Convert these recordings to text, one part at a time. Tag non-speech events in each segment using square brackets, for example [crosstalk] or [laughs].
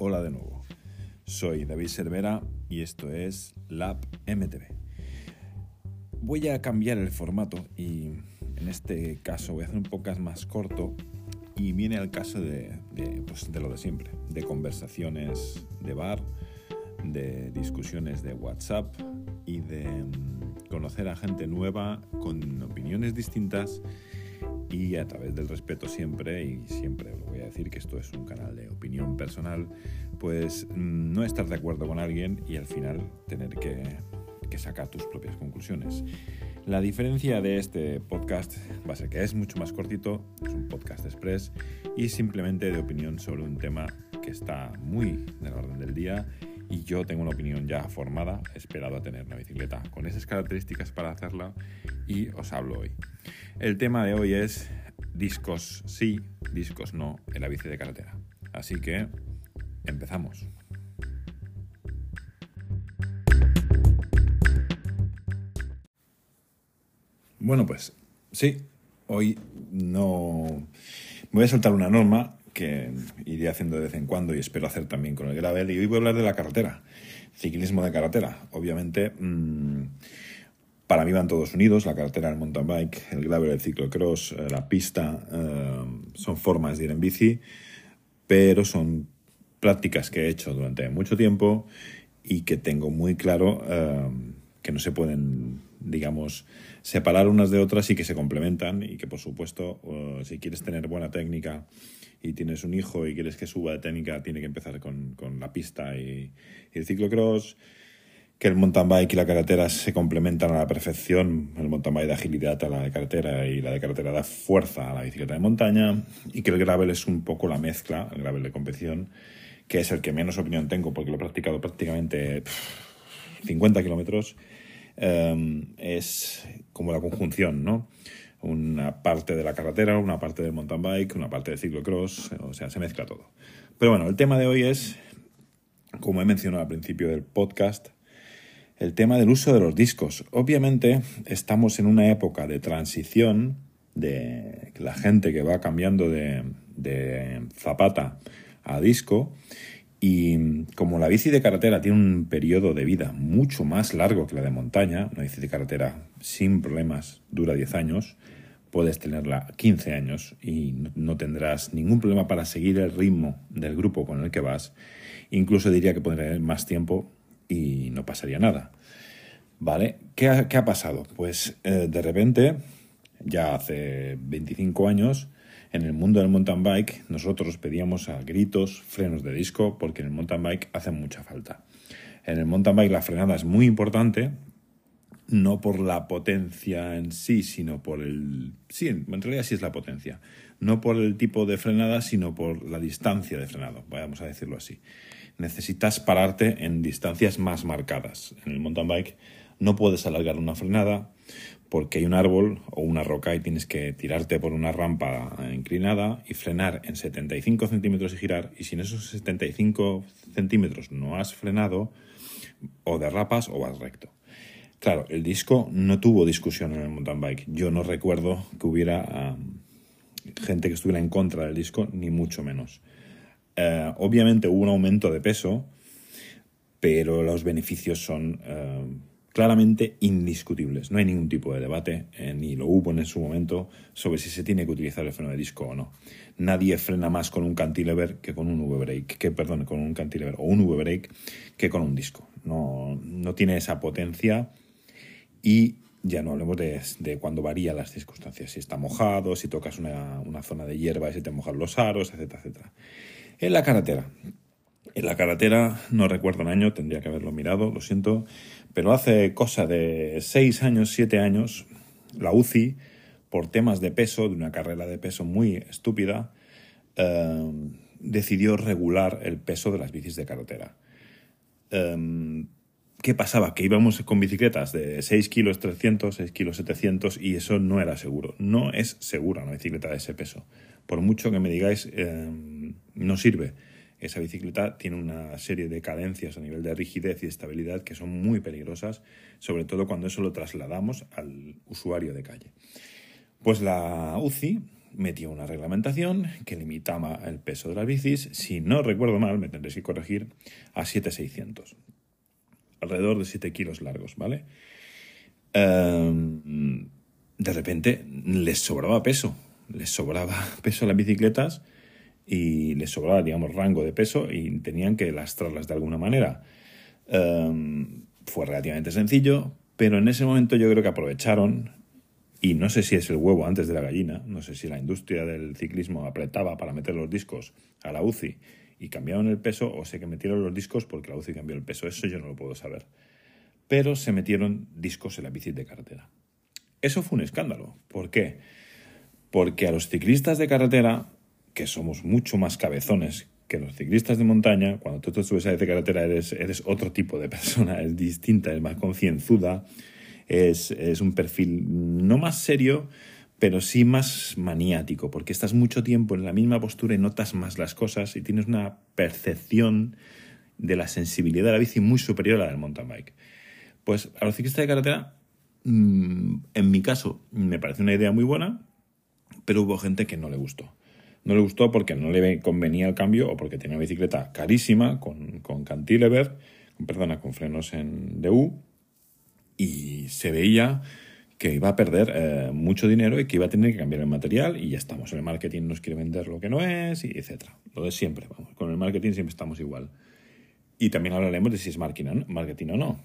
Hola de nuevo. Soy David Cervera y esto es Lab MTV. Voy a cambiar el formato y en este caso voy a hacer un podcast más corto y viene al caso de, de, pues, de lo de siempre, de conversaciones de bar, de discusiones de WhatsApp y de mm, conocer a gente nueva con opiniones distintas y a través del respeto siempre, y siempre decir que esto es un canal de opinión personal, pues mm, no estar de acuerdo con alguien y al final tener que, sacar tus propias conclusiones. La diferencia de este podcast va a ser que es mucho más cortito, es un podcast express y simplemente de opinión sobre un tema que está muy en orden del día y yo tengo una opinión ya formada, esperado a tener una bicicleta con esas características para hacerla y os hablo hoy. El tema de hoy es discos sí, discos no en la bici de carretera. Así que empezamos. Bueno, pues sí, hoy no voy a soltar una norma que iré haciendo de vez en cuando y espero hacer también con el gravel. Y hoy voy a hablar de la carretera, ciclismo de carretera. Obviamente, mmm, para mí van todos unidos, la carretera, el mountain bike, el gravel, el ciclocross, eh, la pista, eh, son formas de ir en bici, pero son prácticas que he hecho durante mucho tiempo y que tengo muy claro eh, que no se pueden, digamos, separar unas de otras y que se complementan y que, por supuesto, si quieres tener buena técnica y tienes un hijo y quieres que suba de técnica, tiene que empezar con, con la pista y, el ciclocross, que el mountain bike y la carretera se complementan a la perfección, el mountain bike da agilidad a la de carretera y la de carretera da fuerza a la bicicleta de montaña, y que el gravel es un poco la mezcla, el gravel de competición, que es el que menos opinión tengo porque lo he practicado prácticamente 50 kilómetros, um, es como la conjunción, ¿no? una parte de la carretera, una parte del mountain bike, una parte del ciclocross, o sea, se mezcla todo. Pero bueno, el tema de hoy es, como he mencionado al principio del podcast, el tema del uso de los discos. Obviamente estamos en una época de transición de la gente que va cambiando de, de zapata a disco y como la bici de carretera tiene un periodo de vida mucho más largo que la de montaña, una bici de carretera sin problemas dura 10 años, puedes tenerla 15 años y no tendrás ningún problema para seguir el ritmo del grupo con el que vas. Incluso diría que podría más tiempo y no pasaría nada. ¿Vale? ¿Qué ha, pasado? Pues eh, de repente, ya hace 25 años, en el mundo del mountain bike nosotros pedíamos a gritos frenos de disco porque en el mountain bike hace mucha falta. En el mountain bike la frenada es muy importante, no por la potencia en sí, sino por el... Sí, en realidad sí es la potencia. No por el tipo de frenada, sino por la distancia de frenado, vamos a decirlo así. Necesitas pararte en distancias más marcadas. En el mountain bike no puedes alargar una frenada porque hay un árbol o una roca y tienes que tirarte por una rampa inclinada y frenar en 75 centímetros y girar. Y si en esos 75 centímetros no has frenado, o derrapas o vas recto. Claro, el disco no tuvo discusión en el mountain bike. Yo no recuerdo que hubiera um, gente que estuviera en contra del disco, ni mucho menos. Uh, obviamente hubo un aumento de peso, pero los beneficios son uh, claramente indiscutibles. No hay ningún tipo de debate, eh, ni lo hubo en su momento, sobre si se tiene que utilizar el freno de disco o no. Nadie frena más con un cantilever que con un V-brake, que perdón, con un cantilever o un V-brake que con un disco. No, no tiene esa potencia y ya no hablemos de, cuando varían las circunstancias, si está mojado, si tocas una, una zona de hierba y se te mojan los aros, etcétera, etcétera. En la carretera. En la carretera, no recuerdo el año, tendría que haberlo mirado, lo siento, pero hace cosa de 6 años, 7 años, la UCI, por temas de peso, de una carrera de peso muy estúpida, eh, decidió regular el peso de las bicis de carretera. Eh, ¿Qué pasaba? Que íbamos con bicicletas de 6 kilos 300, 6 kilos 700 y eso no era seguro. No es segura una bicicleta de ese peso. Por mucho que me digáis, eh, no sirve esa bicicleta tiene una serie de cadencias a nivel de rigidez y estabilidad que son muy peligrosas, sobre todo cuando eso lo trasladamos al usuario de calle. Pues la UCI metió una reglamentación que limitaba el peso de las bicis, si no recuerdo mal, me tendréis que corregir, a 7,600. Alrededor de 7 kilos largos, ¿vale? Em, de repente les sobraba peso, les sobraba [laughs] peso a las bicicletas y les sobraba, digamos, rango de peso y tenían que lastrarlas de alguna manera. Em, fue relativamente sencillo, pero en ese momento yo creo que aprovecharon, y no sé si es el huevo antes de la gallina, no sé si la industria del ciclismo apretaba para meter los discos a la UCI y cambiaron el peso, o sé que metieron los discos porque la UCI cambió el peso, eso yo no lo puedo saber. Pero se metieron discos en la bici de carretera. Eso fue un escándalo. ¿Por qué? Porque a los ciclistas de carretera, que somos mucho más cabezones que los ciclistas de montaña, cuando tú te subes a de carretera eres, eres otro tipo de [laughs] persona, es distinta, es más concienzuda, es, es un perfil no más serio, pero sí más maniático, porque estás mucho tiempo en la misma postura y notas más las cosas y tienes una percepción de la sensibilidad de la bici muy superior a la del mountain bike. Pues a los ciclistas de carretera, mm, en mi caso, me parece una idea muy buena, pero hubo gente que no le gustó. No le gustó porque no le convenía el cambio o porque tenía una bicicleta carísima con, con cantilever, perdona, con frenos en DU y se veía que iba a perder eh, mucho dinero y que iba a tener que cambiar el material y ya estamos. El marketing nos quiere vender lo que no es, y etcétera. Lo de siempre, vamos. Con el marketing siempre estamos igual. Y también hablaremos de si es marketing o no.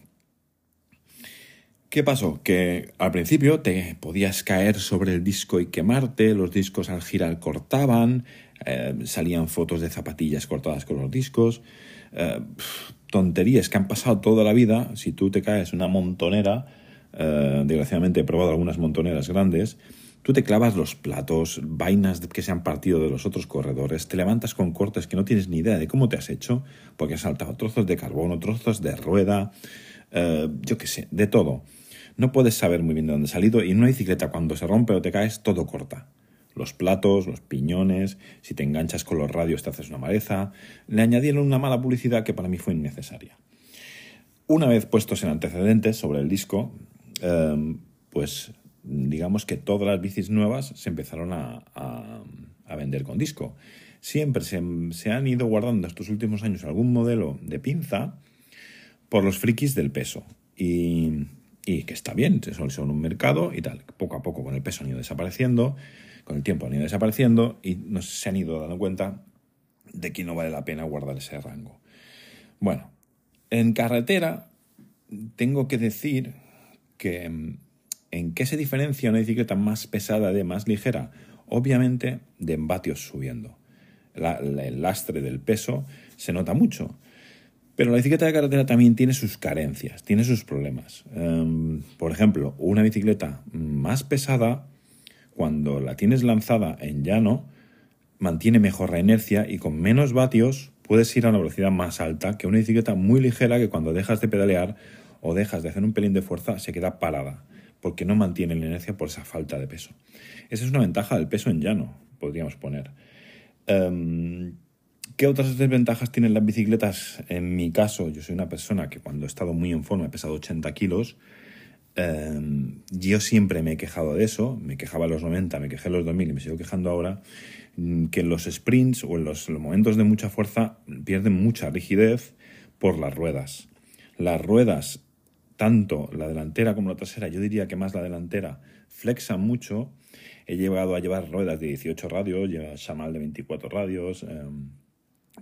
¿Qué pasó? Que al principio te podías caer sobre el disco y quemarte, los discos al girar cortaban, eh, salían fotos de zapatillas cortadas con los discos, eh, tonterías que han pasado toda la vida. Si tú te caes una montonera, eh, desgraciadamente he probado algunas montoneras grandes, tú te clavas los platos, vainas que se han partido de los otros corredores, te levantas con cortes que no tienes ni idea de cómo te has hecho, porque has saltado trozos de carbono, trozos de rueda, yo qué sé, de todo no puedes saber muy bien de dónde ha salido y en una bicicleta cuando se rompe o te caes todo corta. Los platos, los piñones, si te enganchas con los radios te haces una maleza. Le añadieron una mala publicidad que para mí fue innecesaria. Una vez puestos en antecedentes sobre el disco, em, pues digamos que todas las bicis nuevas se empezaron a, vender con disco. Siempre se, se, han ido guardando estos últimos años algún modelo de pinza por los frikis del peso. Y y que está bien, son, un mercado y tal. Poco a poco con el peso han ido desapareciendo, con el tiempo han ido desapareciendo y no se han ido dando cuenta de que no vale la pena guardar ese rango. Bueno, en carretera tengo que decir que mm, en qué se diferencia una bicicleta más pesada de más ligera. Obviamente de en vatios subiendo. el lastre del peso se nota mucho. Pero la bicicleta de carretera también tiene sus carencias, tiene sus problemas. Em, por ejemplo, una bicicleta más pesada, cuando la tienes lanzada en llano, mantiene mejor la inercia y con menos vatios puedes ir a una velocidad más alta que una bicicleta muy ligera que cuando dejas de pedalear o dejas de hacer un pelín de fuerza se queda parada, porque no mantiene la inercia por esa falta de peso. Esa es una ventaja del peso en llano, podríamos poner. Em, ¿Qué otras desventajas tienen las bicicletas? En mi caso, yo soy una persona que cuando he estado muy en forma he pesado 80 kilos. Em, yo siempre me he quejado de eso, me quejaba en los 90, me quejé en los 2000 y me sigo quejando ahora, mm, que en los sprints o en los, momentos de mucha fuerza pierden mucha rigidez por las ruedas. Las ruedas, tanto la delantera como la trasera, yo diría que más la delantera, flexan mucho. He llegado a llevar ruedas de 18 radios, lleva chamal de 24 radios. Em,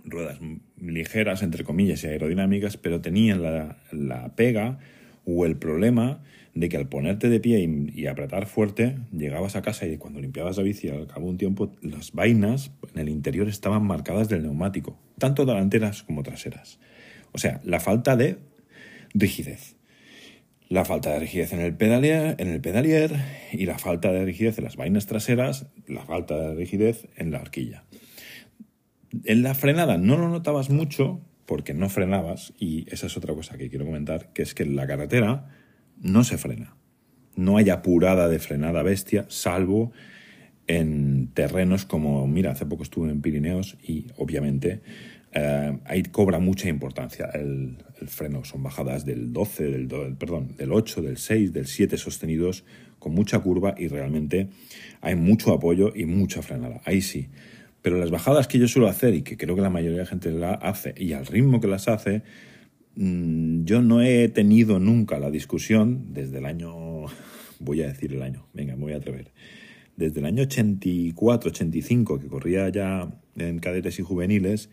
ruedas ligeras, entre comillas, y aerodinámicas, pero tenían la, pega o el problema de que al ponerte de pie y, apretar fuerte, llegabas a casa y cuando limpiabas la bici al cabo de un tiempo, las vainas en el interior estaban marcadas del neumático, tanto delanteras como traseras. O sea, la falta de rigidez. La falta de rigidez en el, pedalier, en el pedalier y la falta de rigidez en las vainas traseras, la falta de rigidez en la horquilla. En la frenada no lo notabas mucho porque no frenabas y esa es otra cosa que quiero comentar, que es que en la carretera no se frena. No hay apurada de frenada bestia, salvo en terrenos como, mira, hace poco estuve en Pirineos y obviamente eh, ahí cobra mucha importancia el, freno. Son bajadas del 12, del, perdón, del 8, del 6, del 7 sostenidos con mucha curva y realmente hay mucho apoyo y mucha frenada. Ahí sí. Pero las bajadas que yo suelo hacer y que creo que la mayoría de gente la hace y al ritmo que las hace, mm, yo no he tenido nunca la discusión desde el año, [laughs] voy a decir el año, venga, me voy a atrever, desde el año 84, 85, que corría ya en cadetes y juveniles,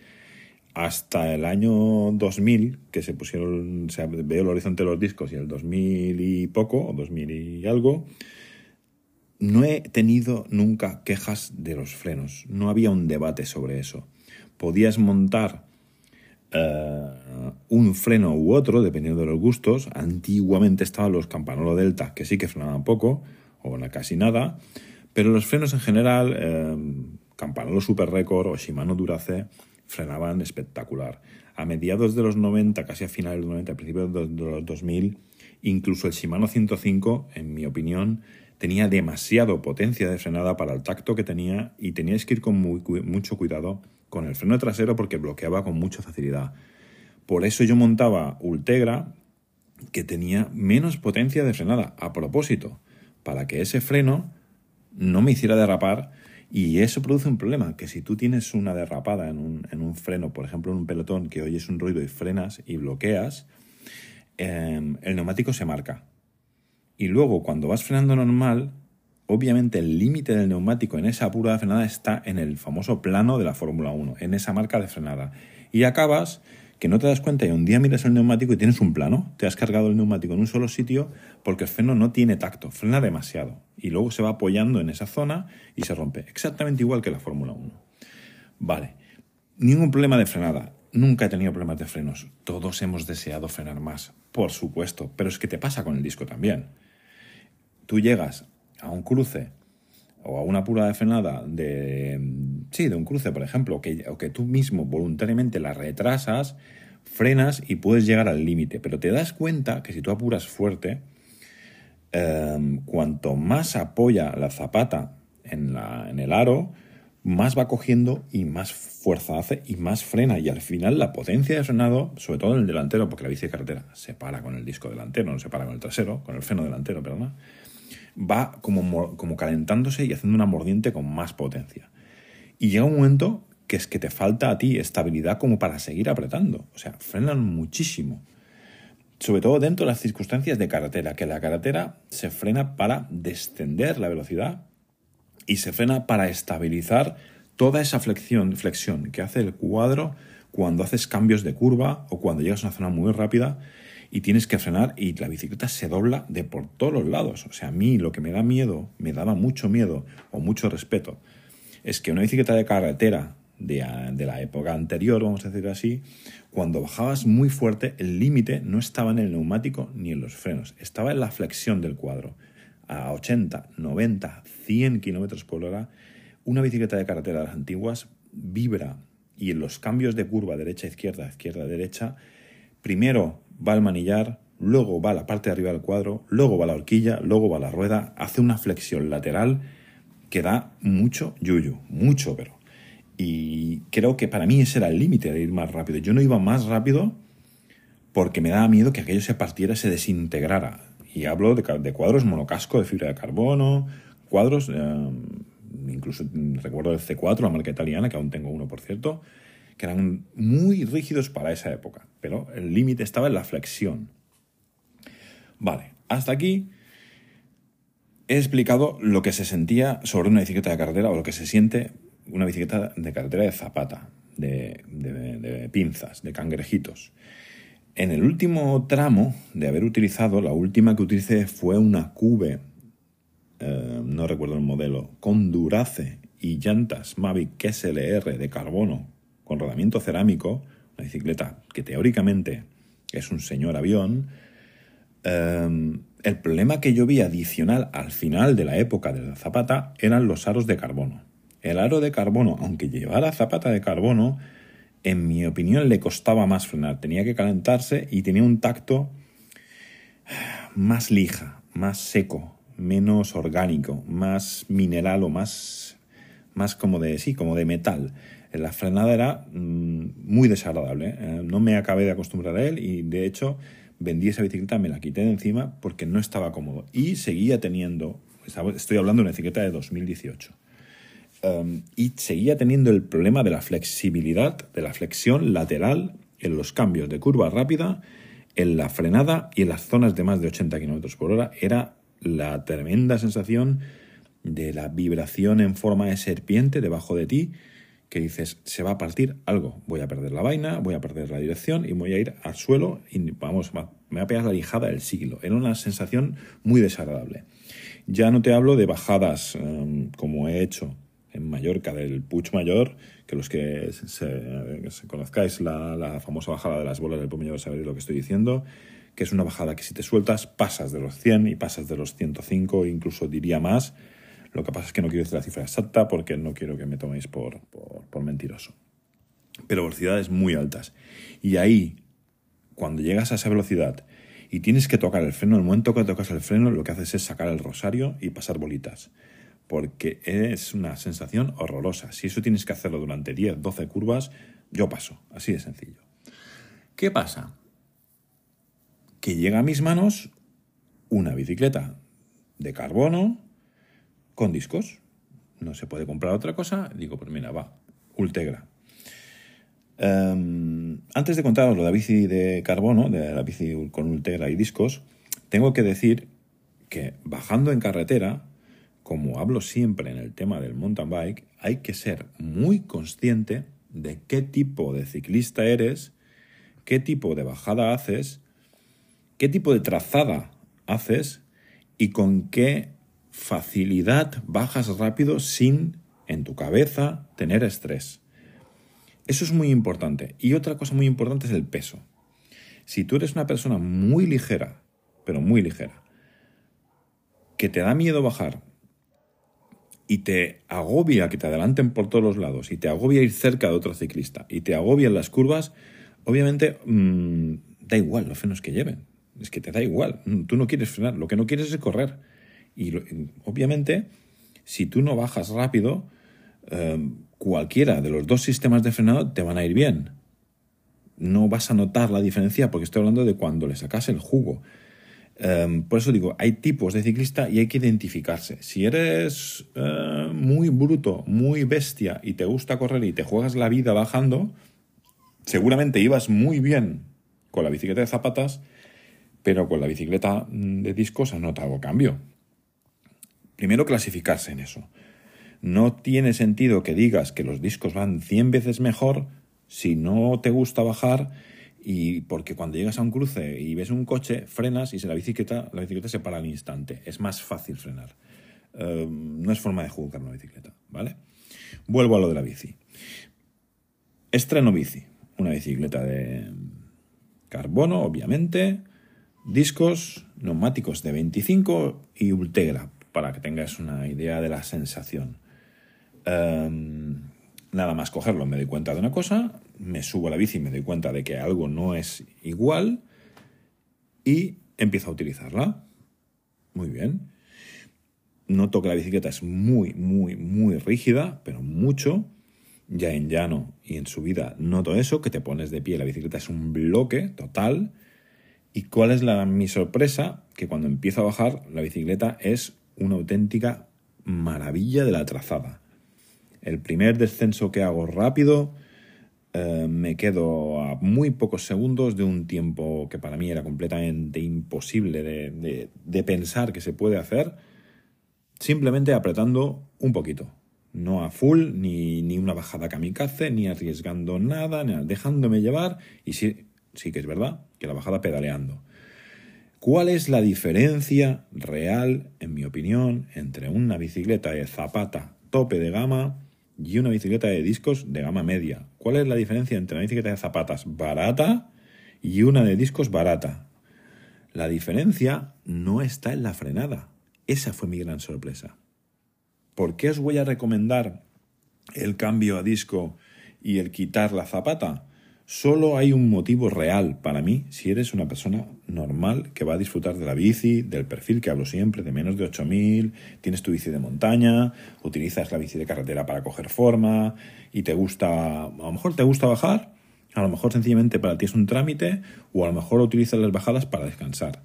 hasta el año 2000, que se pusieron, o sea, veo el horizonte de los discos y el 2000 y poco, o 2000 y algo, no he tenido nunca quejas de los frenos. No había un debate sobre eso. Podías montar eh, un freno u otro, dependiendo de los gustos. Antiguamente estaban los Campanolo Delta, que sí que frenaban poco, o casi nada. Pero los frenos en general, eh, Campanolo Super Record o Shimano Durace, frenaban espectacular. A mediados de los 90, casi a finales de los 90, a principios de los 2000, incluso el Shimano 105, en mi opinión, tenía demasiado potencia de frenada para el tacto que tenía y teníais que ir con mucho cuidado con el freno trasero porque bloqueaba con mucha facilidad. Por eso yo montaba Ultegra que tenía menos potencia de frenada, a propósito, para que ese freno no me hiciera derrapar y eso produce un problema, que si tú tienes una derrapada en un, en un freno, por ejemplo en un pelotón que oyes un ruido y frenas y bloqueas, em, el neumático se marca. Y luego cuando vas frenando normal, obviamente el límite del neumático en esa apura de frenada está en el famoso plano de la Fórmula 1, en esa marca de frenada. Y acabas que no te das cuenta y un día miras el neumático y tienes un plano, te has cargado el neumático en un solo sitio porque el freno no tiene tacto, frena demasiado. Y luego se va apoyando en esa zona y se rompe, exactamente igual que la Fórmula 1. Vale, ningún problema de frenada, nunca he tenido problemas de frenos, todos hemos deseado frenar más, por supuesto, pero es que te pasa con el disco también. Tú llegas a un cruce o a una pura de frenada de, sí, de un cruce, por ejemplo, o que tú mismo voluntariamente la retrasas, frenas y puedes llegar al límite. Pero te das cuenta que si tú apuras fuerte, em, cuanto más apoya la zapata en, la, en el aro, más va cogiendo y más fuerza hace y más frena. Y al final la potencia de frenado, sobre todo en el delantero, porque la bici de carretera se para con el disco delantero, no se para con el trasero, con el freno delantero, perdón, va como, como calentándose y haciendo una mordiente con más potencia. Y llega un momento que es que te falta a ti estabilidad como para seguir apretando. O sea, frenan muchísimo. Sobre todo dentro de las circunstancias de carretera, que la carretera se frena para descender la velocidad y se frena para estabilizar toda esa flexión, flexión que hace el cuadro cuando haces cambios de curva o cuando llegas a una zona muy rápida y tienes que frenar y la bicicleta se dobla de por todos los lados. O sea, a mí lo que me da miedo, me daba mucho miedo o mucho respeto, es que una bicicleta de carretera de, de la época anterior, vamos a decir así, cuando bajabas muy fuerte, el límite no estaba en el neumático ni en los frenos, estaba en la flexión del cuadro. A 80, 90, 100 kilómetros por hora, una bicicleta de carretera de las antiguas vibra y en los cambios de curva derecha-izquierda, izquierda-derecha, primero va el manillar, luego va la parte de arriba del cuadro, luego va la horquilla, luego va la rueda, hace una flexión lateral que da mucho yuyu, mucho pero. Y creo que para mí ese era el límite de ir más rápido. Yo no iba más rápido porque me daba miedo que aquello se partiera, se desintegrara. Y hablo de, cuadros monocasco de fibra de carbono, cuadros, eh, incluso recuerdo el C4, la marca italiana, que aún tengo uno por cierto, que eran muy rígidos para esa época, pero el límite estaba en la flexión. Vale, hasta aquí he explicado lo que se sentía sobre una bicicleta de carretera o lo que se siente una bicicleta de carretera de zapata, de, pinzas, de cangrejitos. En el último tramo de haber utilizado, la última que utilicé fue una Cube, eh, no recuerdo el modelo, con Durace y llantas Mavic SLR de carbono con rodamiento cerámico, una bicicleta que teóricamente es un señor avión, em, el problema que yo vi adicional al final de la época de la zapata eran los aros de carbono. El aro de carbono, aunque llevara zapata de carbono, en mi opinión le costaba más frenar. Tenía que calentarse y tenía un tacto más lija, más seco, menos orgánico, más mineral o más, más como de, sí, como de metal la frenada era mm, muy desagradable. ¿eh? no me acabé de acostumbrar a él y de hecho vendí esa bicicleta, me la quité de encima porque no estaba cómodo. Y seguía teniendo, estoy hablando de una bicicleta de 2018, um, y seguía teniendo el problema de la flexibilidad, de la flexión lateral en los cambios de curva rápida, en la frenada y en las zonas de más de 80 km por hora. Era la tremenda sensación de la vibración en forma de serpiente debajo de ti, que dices, se va a partir algo, voy a perder la vaina, voy a perder la dirección y voy a ir al suelo y vamos, me va a pegar la lijada del siglo. Era una sensación muy desagradable. Ya no te hablo de bajadas em, como he hecho en Mallorca del Puig Mayor, que los que se, conozcáis la, famosa bajada de las bolas del Puig Mayor sabéis lo que estoy diciendo, que es una bajada que si te sueltas pasas de los 100 y pasas de los 105, incluso diría más, lo que pasa es que no quiero decir la cifra exacta porque no quiero que me toméis por, por, mentiroso. Pero velocidades muy altas. Y ahí, cuando llegas a esa velocidad y tienes que tocar el freno, el momento que tocas el freno, lo que haces es sacar el rosario y pasar bolitas. Porque es una sensación horrorosa. Si eso tienes que hacerlo durante 10, 12 curvas, yo paso. Así de sencillo. ¿Qué pasa? Que llega a mis manos una bicicleta de carbono con discos. No se puede comprar otra cosa. Digo, pues mira, va, Ultegra. Em, antes de contaros lo de la bici de carbono, de la bici con Ultegra y discos, tengo que decir que bajando en carretera, como hablo siempre en el tema del mountain bike, hay que ser muy consciente de qué tipo de ciclista eres, qué tipo de bajada haces, qué tipo de trazada haces y con qué facilidad bajas rápido sin, en tu cabeza, tener estrés. Eso es muy importante. Y otra cosa muy importante es el peso. Si tú eres una persona muy ligera, pero muy ligera, que te da miedo bajar y te agobia que te adelanten por todos los lados y te agobia ir cerca de otro ciclista y te agobian las curvas, obviamente mm, da igual los frenos que lleven. Es que te da igual. Tú no quieres frenar, lo que no quieres es correr. Y obviamente, si tú no bajas rápido, em, cualquiera de los dos sistemas de frenado te van a ir bien. No vas a notar la diferencia porque estoy hablando de cuando le sacas el jugo. Em, por eso digo, hay tipos de ciclista y hay que identificarse. Si eres eh, muy bruto, muy bestia y te gusta correr y te juegas la vida bajando, seguramente ibas muy bien con la bicicleta de zapatas, pero con la bicicleta mm, de discos has notado cambio primero clasificarse en eso. No tiene sentido que digas que los discos van 100 veces mejor si no te gusta bajar y porque cuando llegas a un cruce y ves un coche, frenas y se la bicicleta, la bicicleta se para al instante. Es más fácil frenar. Em, no es forma de juzgar una bicicleta, ¿vale? Vuelvo a lo de la bici. Estreno bici. Una bicicleta de carbono, obviamente. Discos, neumáticos de 25 y Ultegra para que tengas una idea de la sensación. Em, nada más cogerlo, me doy cuenta de una cosa, me subo a la bici y me doy cuenta de que algo no es igual y empiezo a utilizarla. Muy bien. Noto que la bicicleta es muy, muy, muy rígida, pero mucho. Ya en llano y en subida noto eso, que te pones de pie, la bicicleta es un bloque total. ¿Y cuál es mi sorpresa? Que cuando empiezo a bajar, la bicicleta es una auténtica maravilla de la trazada. El primer descenso que hago rápido, eh, me quedo a muy pocos segundos de un tiempo que para mí era completamente imposible de, pensar que se puede hacer, simplemente apretando un poquito. No a full, ni, ni una bajada kamikaze, ni arriesgando nada, ni dejándome llevar. Y sí, sí que es verdad que la bajada pedaleando. ¿Cuál es la diferencia real, en mi opinión, entre una bicicleta de zapata tope de gama y una bicicleta de discos de gama media? ¿Cuál es la diferencia entre una bicicleta de zapatas barata y una de discos barata? La diferencia no está en la frenada. Esa fue mi gran sorpresa. ¿Por qué os voy a recomendar el cambio a disco y el quitar la zapata? Solo hay un motivo real para mí si eres una persona normal que va a disfrutar de la bici, del perfil que hablo siempre, de menos de 8000, tienes tu bici de montaña, utilizas la bici de carretera para coger forma y te gusta, a lo mejor te gusta bajar, A lo mejor sencillamente para ti es un trámite o a lo mejor utilizas las bajadas para descansar.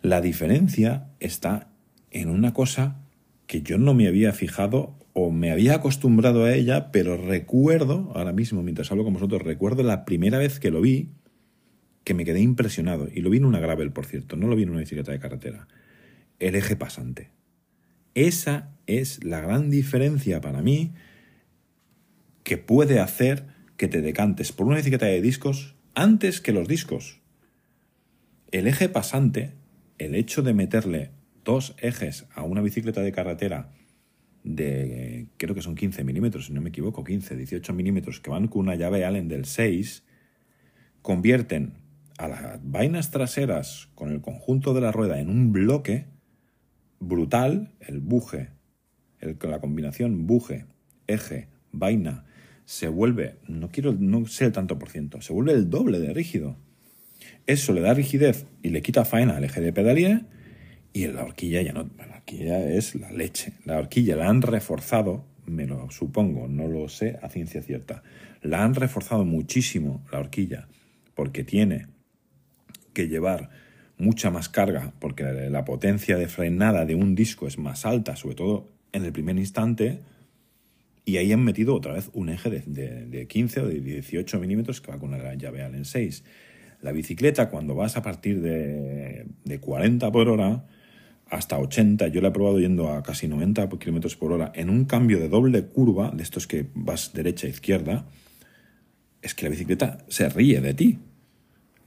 La diferencia está en una cosa que yo no me había fijado o me había acostumbrado a ella, pero recuerdo, ahora mismo mientras hablo con vosotros, recuerdo la primera vez que lo vi, que me quedé impresionado. Y lo vi en una gravel, por cierto, no lo vi en una bicicleta de carretera. El eje pasante. Esa es la gran diferencia para mí que puede hacer que te decantes por una bicicleta de discos antes que los discos. El eje pasante, el hecho de meterle dos ejes a una bicicleta de carretera de, creo que son 15 milímetros, si no me equivoco, 15, 18 milímetros, que van con una llave Allen del 6, convierten a las vainas traseras con el conjunto de la rueda en un bloque brutal, el buje, el, la combinación buje, eje, vaina, se vuelve, no quiero, no sé el tanto por ciento, se vuelve el doble de rígido. Eso le da rigidez y le quita faena al eje de pedalía y la horquilla ya no, la horquilla es la leche. La horquilla la han reforzado, me lo supongo, no lo sé a ciencia cierta. La han reforzado muchísimo la horquilla porque tiene que llevar mucha más carga porque la potencia de frenada de un disco es más alta, sobre todo en el primer instante. Y ahí han metido otra vez un eje de, de, 15 o de 18 milímetros que va con la llave Allen 6. La bicicleta, cuando vas a partir de, de 40 por hora, hasta 80, yo la he probado yendo a casi 90 kilómetros por hora, en un cambio de doble curva, de estos que vas derecha a izquierda, es que la bicicleta se ríe de ti.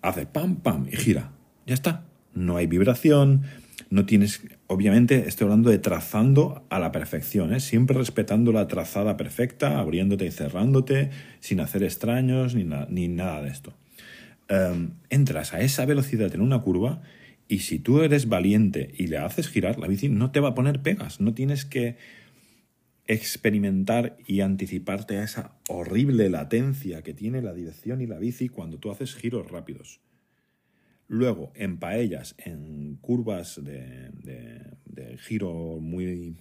Hace pam, pam y gira. Ya está. No hay vibración, no tienes, obviamente estoy hablando de trazando a la perfección, ¿eh? siempre respetando la trazada perfecta, abriéndote y cerrándote, sin hacer extraños ni, ni nada de esto. Em, entras a esa velocidad en una curva y si tú eres valiente y le haces girar, la bici no te va a poner pegas. No tienes que experimentar y anticiparte a esa horrible latencia que tiene la dirección y la bici cuando tú haces giros rápidos. Luego, en paellas, en curvas de, de giro muy,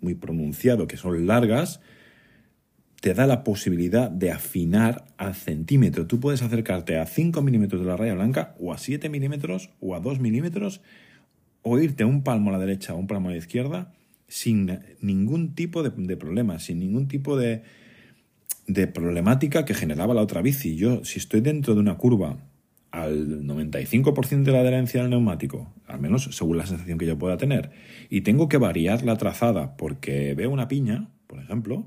muy pronunciado, que son largas, te da la posibilidad de afinar al centímetro. Tú puedes acercarte a 5 milímetros de la raya blanca o a 7 milímetros o a 2 milímetros o irte un palmo a la derecha o un palmo a la izquierda sin ningún tipo de, problema, sin ningún tipo de, de problemática que generaba la otra bici. Yo, si estoy dentro de una curva al 95% de la adherencia del neumático, al menos según la sensación que yo pueda tener, y tengo que variar la trazada porque veo una piña, por ejemplo,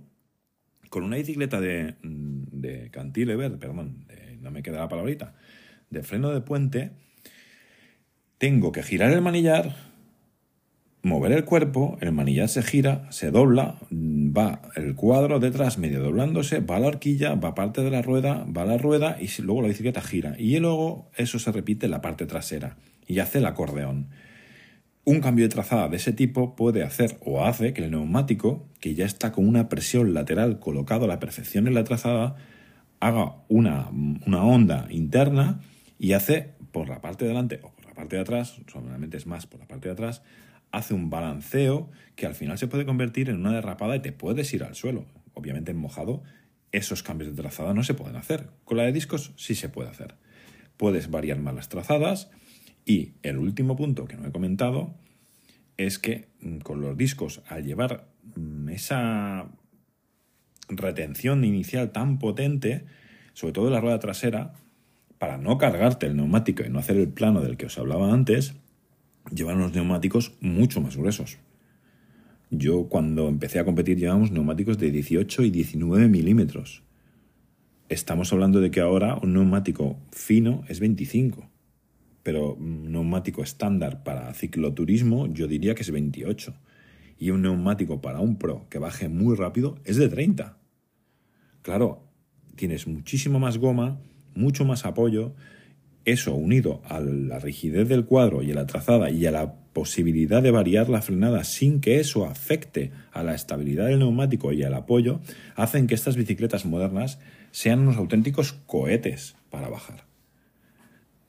con una bicicleta de, de cantilever, perdón, no me queda la palabrita, de freno de puente, tengo que girar el manillar, mover el cuerpo, el manillar se gira, se dobla, va el cuadro detrás medio doblándose, va la horquilla, va parte de la rueda, va la rueda y luego la bicicleta gira. Y luego eso se repite en la parte trasera y hace el acordeón. Un cambio de trazada de ese tipo puede hacer o hace que el neumático, que ya está con una presión lateral colocado a la perfección en la trazada, haga una, una onda interna y hace por la parte de delante o por la parte de atrás, solamente es más por la parte de atrás, hace un balanceo que al final se puede convertir en una derrapada y te puedes ir al suelo. Obviamente en mojado esos cambios de trazada no se pueden hacer. Con la de discos sí se puede hacer. Puedes variar más las trazadas, y el último punto que no he comentado es que mm, con los discos, al llevar mm, esa retención inicial tan potente, sobre todo la rueda trasera, para no cargarte el neumático y no hacer el plano del que os hablaba antes, llevan los neumáticos mucho más gruesos. Yo cuando empecé a competir llevamos neumáticos de 18 y 19 milímetros. Estamos hablando de que ahora un neumático fino es 25 pero un neumático estándar para cicloturismo yo diría que es 28. Y un neumático para un pro que baje muy rápido es de 30. Claro, tienes muchísimo más goma, mucho más apoyo. Eso unido a la rigidez del cuadro y a la trazada y a la posibilidad de variar la frenada sin que eso afecte a la estabilidad del neumático y al apoyo, hacen que estas bicicletas modernas sean unos auténticos cohetes para bajar.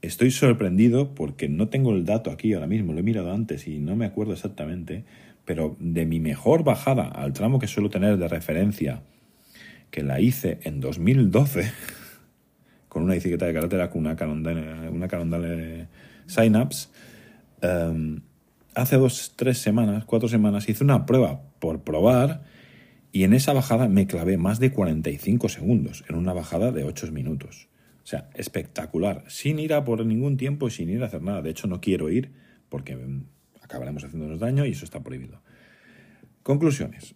Estoy sorprendido porque no tengo el dato aquí ahora mismo, lo he mirado antes y no me acuerdo exactamente, pero de mi mejor bajada al tramo que suelo tener de referencia, que la hice en 2012, [laughs] con una bicicleta de carretera, con una Cannondale, una. Em, hace dos, tres semanas, cuatro semanas, hice una prueba por probar y en esa bajada me clavé más de 45 segundos, en una bajada de 8 minutos. O sea, espectacular, sin ir a por ningún tiempo y sin ir a hacer nada. De hecho, no quiero ir porque mm, acabaremos haciéndonos daño y eso está prohibido. Conclusiones.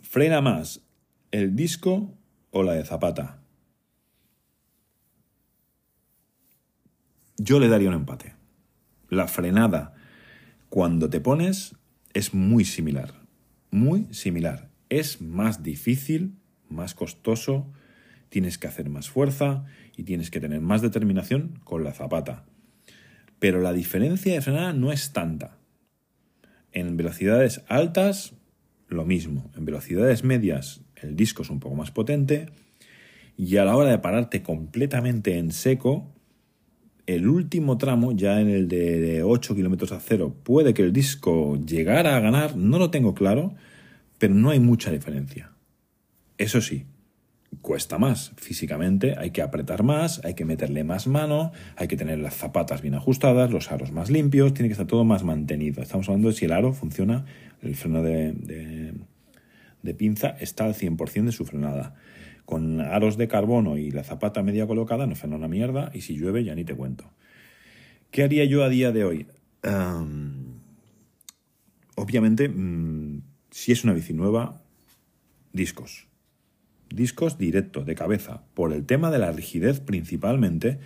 ¿Frena más el disco o la de zapata? Yo le daría un empate. La frenada cuando te pones es muy similar. Muy similar. Es más difícil, más costoso, tienes que hacer más fuerza y tienes que tener más determinación con la zapata. Pero la diferencia de frenada no es tanta. En velocidades altas, lo mismo. En velocidades medias, el disco es un poco más potente. Y a la hora de pararte completamente en seco, el último tramo, ya en el de 8 kilómetros a cero, puede que el disco llegara a ganar, no lo tengo claro, pero no hay mucha diferencia. Eso sí, cuesta más físicamente, hay que apretar más, hay que meterle más mano, hay que tener las zapatas bien ajustadas, los aros más limpios, tiene que estar todo más mantenido. Estamos hablando de si el aro funciona, el freno de, de, pinza está al 100% de su frenada. Con aros de carbono y la zapata media colocada no frena una mierda y si llueve ya ni te cuento. ¿Qué haría yo a día de hoy? obviamente, mm, si es una bici nueva, discos discos directo, de cabeza, por el tema de la rigidez principalmente.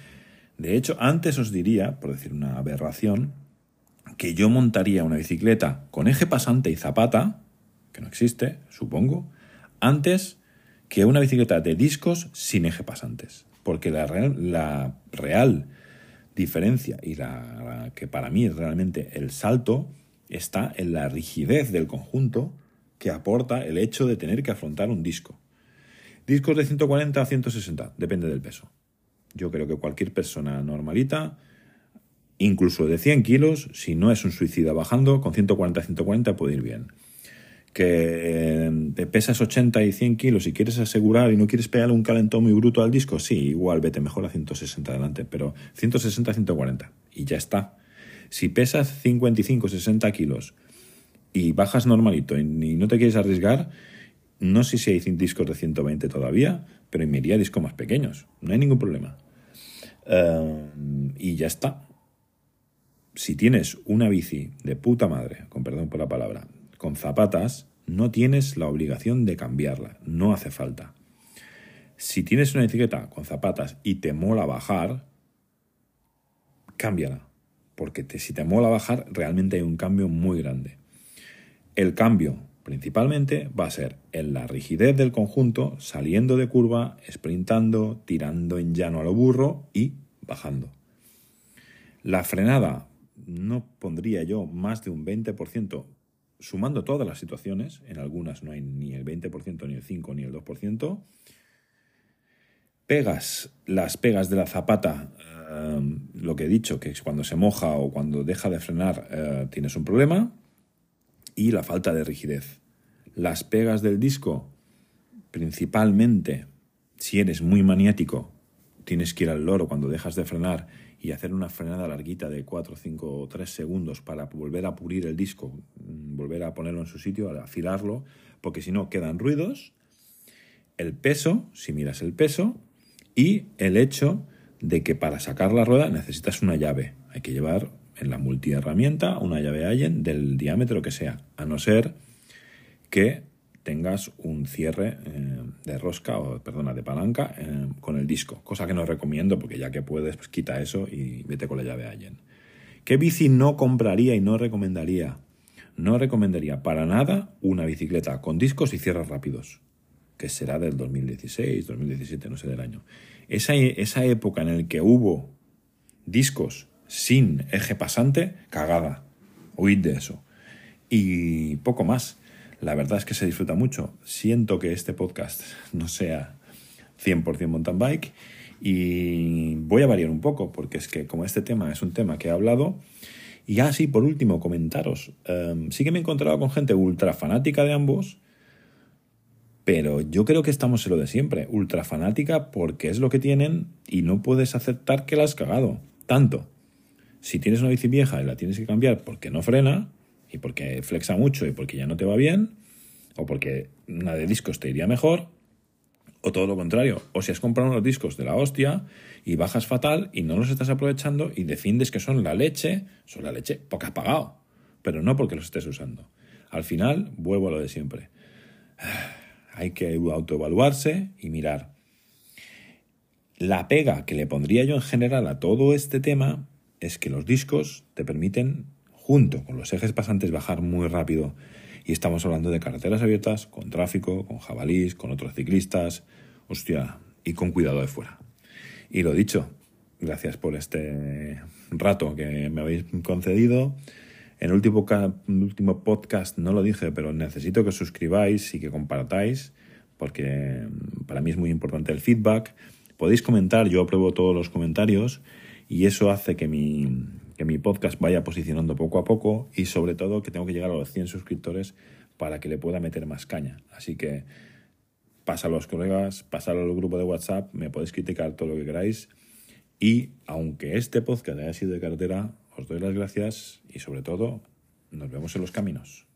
De hecho, antes os diría, por decir una aberración, que yo montaría una bicicleta con eje pasante y zapata, que no existe, supongo, antes que una bicicleta de discos sin eje pasantes. Porque la real, la real diferencia y la, que para mí es realmente el salto está en la rigidez del conjunto que aporta el hecho de tener que afrontar un disco. Discos de 140 a 160, depende del peso. Yo creo que cualquier persona normalita, incluso de 100 kilos, si no es un suicida bajando, con 140 a 140 puede ir bien. Que eh, te pesas 80 y 100 kilos y quieres asegurar y no quieres pegarle un calentón muy bruto al disco, sí, igual vete mejor a 160 adelante, pero 160 a 140 y ya está. Si pesas 55 60 kilos y bajas normalito y no te quieres arriesgar, no sé si hay discos de 120 todavía, pero me iría a discos más pequeños. No hay ningún problema. Eh, y ya está. Si tienes una bici de puta madre, con perdón por la palabra, con zapatas, no tienes la obligación de cambiarla. No hace falta. Si tienes una bicicleta con zapatas y te mola bajar, cámbiala. Porque si te mola bajar, realmente hay un cambio muy grande. El cambio principalmente va a ser en la rigidez del conjunto, saliendo de curva, sprintando, tirando en llano a lo burro y bajando. La frenada no pondría yo más de un 20%, sumando todas las situaciones, en algunas no hay ni el 20%, ni el 5%, ni el 2%. Pegas, las pegas de la zapata, eh, lo que he dicho, que es cuando se moja o cuando deja de frenar eh, tienes un problema y la falta de rigidez. Las pegas del disco, principalmente, si eres muy maniático, tienes que ir al loro cuando dejas de frenar y hacer una frenada larguita de 4, 5 o 3 segundos para volver a pulir el disco, mm, volver a ponerlo en su sitio, a afilarlo, porque si no quedan ruidos. El peso, si miras el peso, y el hecho de que para sacar la rueda necesitas una llave. Hay que llevar en la multiherramienta una llave Allen del diámetro que sea, a no ser que tengas un cierre eh, de rosca o perdona de palanca eh, con el disco, cosa que no recomiendo porque ya que puedes pues quita eso y vete con la llave Allen. ¿Qué bici no compraría y no recomendaría? No recomendaría para nada una bicicleta con discos y cierres rápidos, que será del 2016, 2017, no sé del año. Esa, esa época en la que hubo discos sin eje pasante, cagada. Huid de eso. Y poco más. La verdad es que se disfruta mucho. Siento que este podcast no sea 100% mountain bike y voy a variar un poco porque es que como este tema es un tema que he hablado y así por último comentaros. Em, sí que me he encontrado con gente ultra fanática de ambos Pero yo creo que estamos en lo de siempre, ultra fanática porque es lo que tienen y no puedes aceptar que la has cagado. Tanto. Si tienes una bici vieja y la tienes que cambiar porque no frena y porque flexa mucho y porque ya no te va bien, o porque una de discos te iría mejor, o todo lo contrario, o si has comprado unos discos de la hostia y bajas fatal y no los estás aprovechando y defiendes que son la leche, son la leche porque has pagado, pero no porque los estés usando. Al final, vuelvo a lo de siempre. [sighs] Hay que autoevaluarse y mirar. La pega que le pondría yo en general a todo este tema es que los discos te permiten, junto con los ejes pasantes, bajar muy rápido. Y estamos hablando de carreteras abiertas, con tráfico, con jabalís, con otros ciclistas, hostia, y con cuidado de fuera. Y lo dicho, gracias por este rato que me habéis concedido. En el último, último podcast no lo dije, pero necesito que suscribáis y que compartáis, porque para mí es muy importante el feedback. Podéis comentar, yo apruebo todos los comentarios y eso hace que mi, que mi podcast vaya posicionando poco a poco y sobre todo que tengo que llegar a los 100 suscriptores para que le pueda meter más caña. Así que pásalo a los colegas, pásalo al grupo de WhatsApp, me podéis criticar todo lo que queráis. Y aunque este podcast haya sido de cartera, os doy las gracias y sobre todo nos vemos en los caminos.